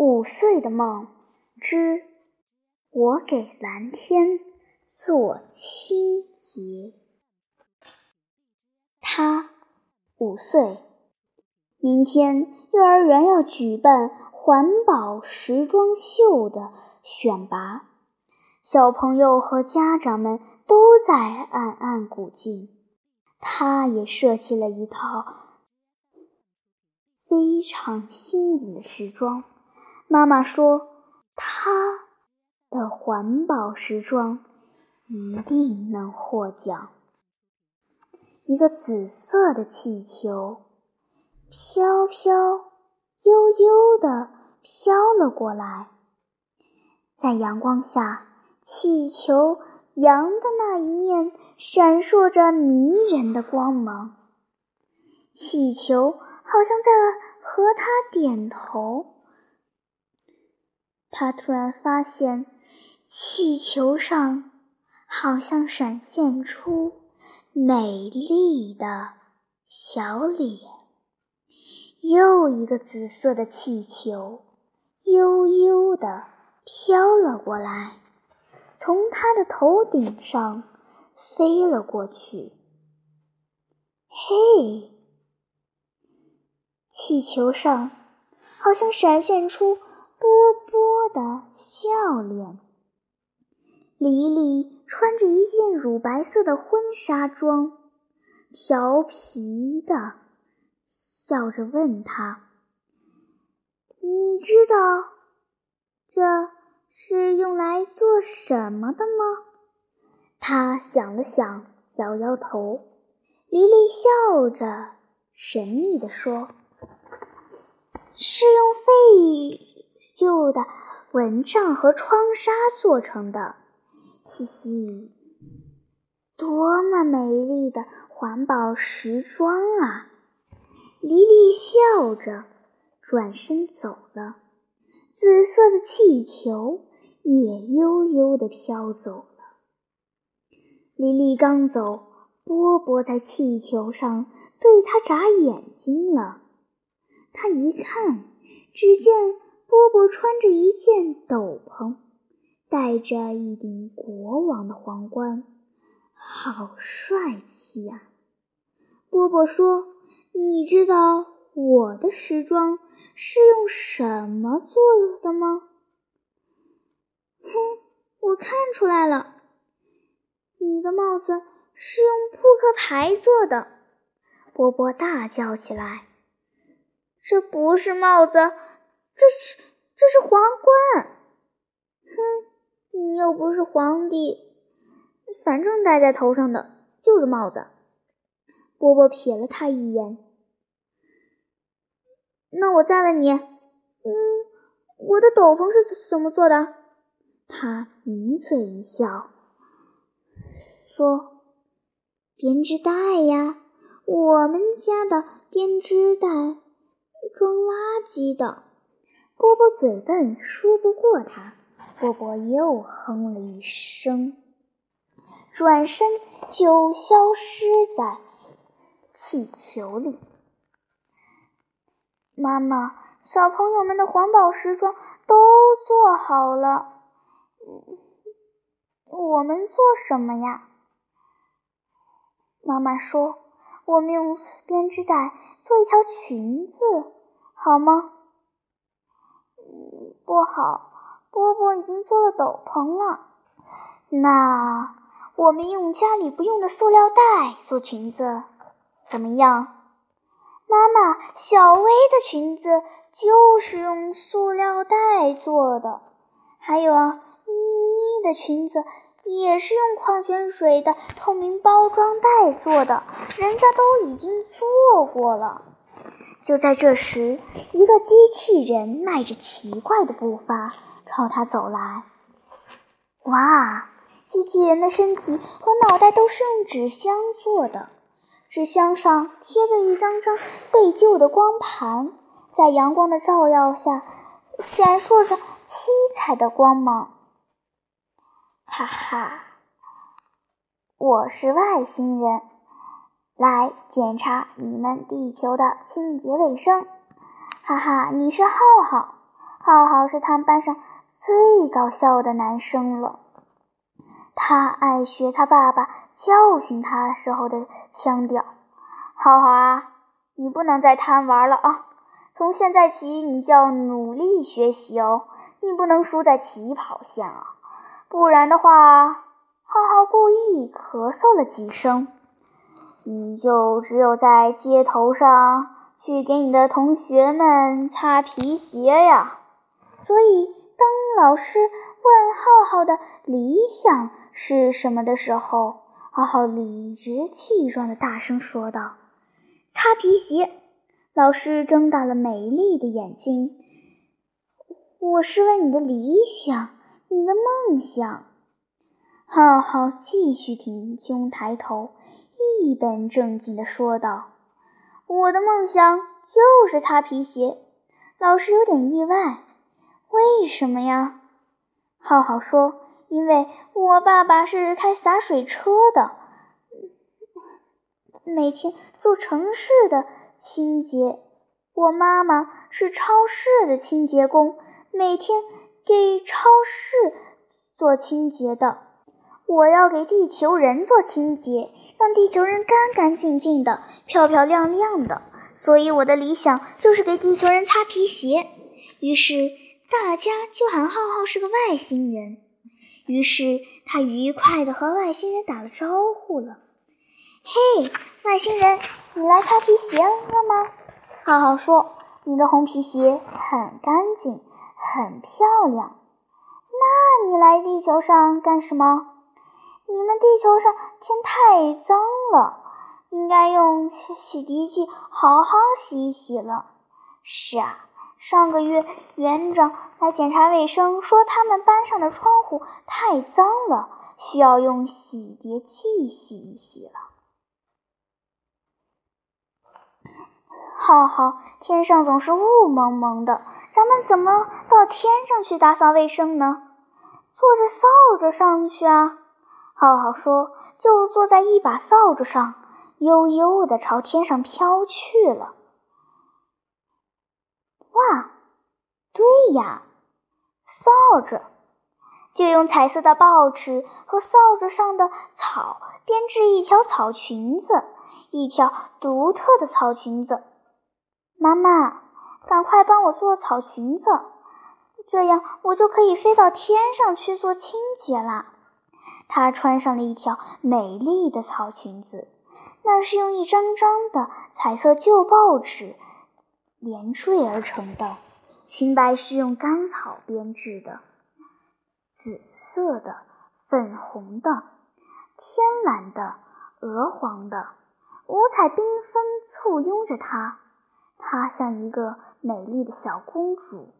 五岁的梦之我给蓝天做清洁。他五岁，明天幼儿园要举办环保时装秀的选拔，小朋友和家长们都在暗暗鼓劲。他也设计了一套非常新颖的时装。妈妈说：“他的环保时装一定能获奖。”一个紫色的气球飘飘悠悠地飘了过来，在阳光下，气球阳的那一面闪烁着迷人的光芒。气球好像在和他点头。他突然发现，气球上好像闪现出美丽的小脸。又一个紫色的气球悠悠地飘了过来，从他的头顶上飞了过去。嘿，气球上好像闪现出。波波的笑脸。黎黎穿着一件乳白色的婚纱装，调皮的笑着问他：“你知道这是用来做什么的吗？”他想了想，摇摇头。黎黎笑着，神秘地说：“是用废。”旧的蚊帐和窗纱做成的，嘻嘻，多么美丽的环保时装啊！黎黎笑着转身走了，紫色的气球也悠悠地飘走了。黎黎刚走，波波在气球上对他眨眼睛了。他一看，只见。波波穿着一件斗篷，戴着一顶国王的皇冠，好帅气呀！波波说：“你知道我的时装是用什么做的吗？”“哼，我看出来了，你的帽子是用扑克牌做的。”波波大叫起来：“这不是帽子！”这是这是皇冠，哼，你又不是皇帝，反正戴在头上的就是帽子。波波瞥了他一眼，那我再问你，嗯，我的斗篷是什么做的？他抿嘴一笑，说：“编织袋呀，我们家的编织袋装垃圾的。”波波嘴笨，说不过他。波波又哼了一声，转身就消失在气球里。妈妈，小朋友们的环保时装都做好了，我们做什么呀？妈妈说：“我们用编织袋做一条裙子，好吗？”不好，波波已经做了斗篷了。那我们用家里不用的塑料袋做裙子，怎么样？妈妈，小薇的裙子就是用塑料袋做的。还有啊，咪咪的裙子也是用矿泉水的透明包装袋做的，人家都已经做过了。就在这时，一个机器人迈着奇怪的步伐朝他走来。哇！机器人的身体和脑袋都是用纸箱做的，纸箱上贴着一张张废旧的光盘，在阳光的照耀下闪烁着七彩的光芒。哈哈，我是外星人。来检查你们地球的清洁卫生，哈哈！你是浩浩，浩浩是他们班上最搞笑的男生了。他爱学他爸爸教训他时候的腔调。浩浩啊，你不能再贪玩了啊！从现在起，你就要努力学习哦，你不能输在起跑线啊，不然的话，浩浩故意咳嗽了几声，你就只有在街头上去给你的同学们擦皮鞋呀。所以，当老师问浩浩的理想是什么的时候，浩浩理直气壮的大声说道：“擦皮鞋。”老师睁大了美丽的眼睛。我是问你的理想，你的梦想。浩浩继续挺胸抬头，一本正经地说道：“我的梦想就是擦皮鞋。”老师有点意外。为什么呀？浩浩说：“因为我爸爸是开洒水车的，每天做城市的清洁。我妈妈是超市的清洁工，每天给超市做清洁的。我要给地球人做清洁，让地球人干干净净的、漂漂亮亮的。所以我的理想就是给地球人擦皮鞋。”于是。大家就喊浩浩是个外星人，于是他愉快地和外星人打了招呼了。嘿，外星人，你来擦皮鞋了吗？浩浩说：“你的红皮鞋很干净，很漂亮。那你来地球上干什么？你们地球上天太脏了，应该用洗涤剂好好洗一洗了。”是啊。上个月，园长来检查卫生，说他们班上的窗户太脏了，需要用洗涤剂洗一洗了。浩浩，天上总是雾蒙蒙的，咱们怎么到天上去打扫卫生呢？坐着扫帚上去啊！浩浩说，就坐在一把扫帚上，悠悠地朝天上飘去了。哇，对呀，扫帚就用彩色的报纸和扫帚上的草编织一条草裙子，一条独特的草裙子。妈妈，赶快帮我做草裙子，这样我就可以飞到天上去做清洁了。她穿上了一条美丽的草裙子，那是用一张张的彩色旧报纸。连缀而成的裙摆是用干草编织的，紫色的、粉红的、天蓝的、鹅黄的，五彩缤纷簇拥着她，她像一个美丽的小公主。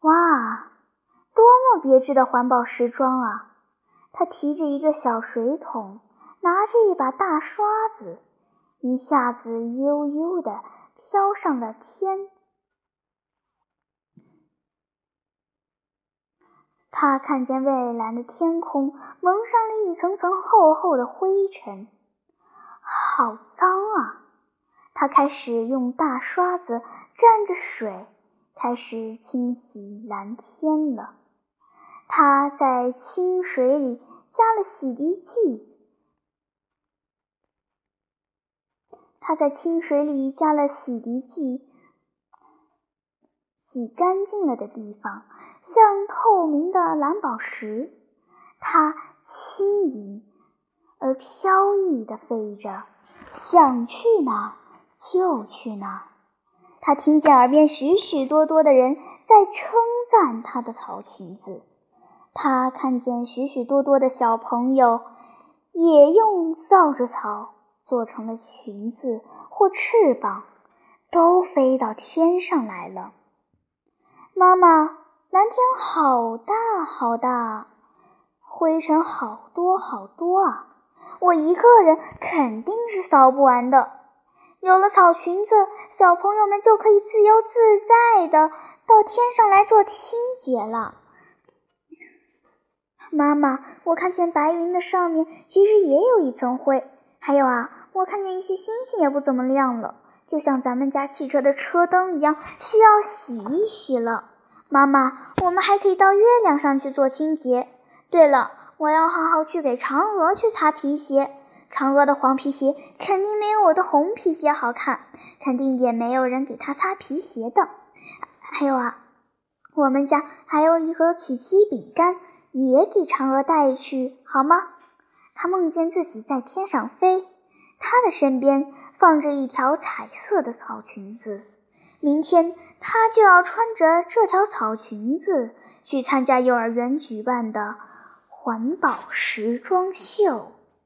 哇，多么别致的环保时装啊！他提着一个小水桶，拿着一把大刷子，一下子悠悠的。飘上了天，他看见蔚蓝的天空蒙上了一层层厚厚的灰尘，好脏啊！他开始用大刷子蘸着水，开始清洗蓝天了。他在清水里加了洗涤剂。他在清水里加了洗涤剂，洗干净了的地方像透明的蓝宝石。它轻盈而飘逸地飞着，想去哪就去哪。他听见耳边许许多多的人在称赞他的草裙子，他看见许许多多的小朋友也用造着草。做成了裙子或翅膀，都飞到天上来了。妈妈，蓝天好大好大，灰尘好多好多啊！我一个人肯定是扫不完的。有了草裙子，小朋友们就可以自由自在的到天上来做清洁了。妈妈，我看见白云的上面其实也有一层灰。还有啊，我看见一些星星也不怎么亮了，就像咱们家汽车的车灯一样，需要洗一洗了。妈妈，我们还可以到月亮上去做清洁。对了，我要好好去给嫦娥去擦皮鞋。嫦娥的黄皮鞋肯定没有我的红皮鞋好看，肯定也没有人给她擦皮鞋的。还有啊，我们家还有一盒曲奇饼干，也给嫦娥带去好吗？他梦见自己在天上飞，他的身边放着一条彩色的草裙子。明天他就要穿着这条草裙子去参加幼儿园举办的环保时装秀。